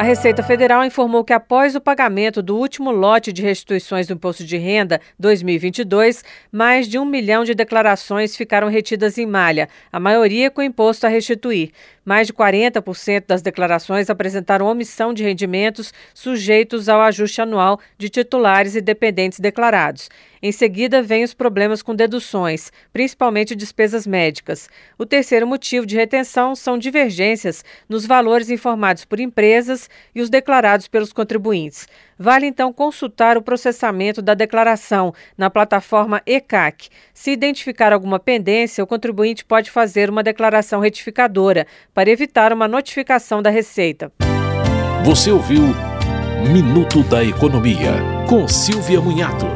A Receita Federal informou que, após o pagamento do último lote de restituições do Imposto de Renda 2022, mais de um milhão de declarações ficaram retidas em malha, a maioria com imposto a restituir. Mais de 40% das declarações apresentaram omissão de rendimentos sujeitos ao ajuste anual de titulares e dependentes declarados. Em seguida, vêm os problemas com deduções, principalmente despesas médicas. O terceiro motivo de retenção são divergências nos valores informados por empresas e os declarados pelos contribuintes. Vale então consultar o processamento da declaração na plataforma ECAC. Se identificar alguma pendência, o contribuinte pode fazer uma declaração retificadora para evitar uma notificação da Receita. Você ouviu Minuto da Economia, com Silvia Munhato.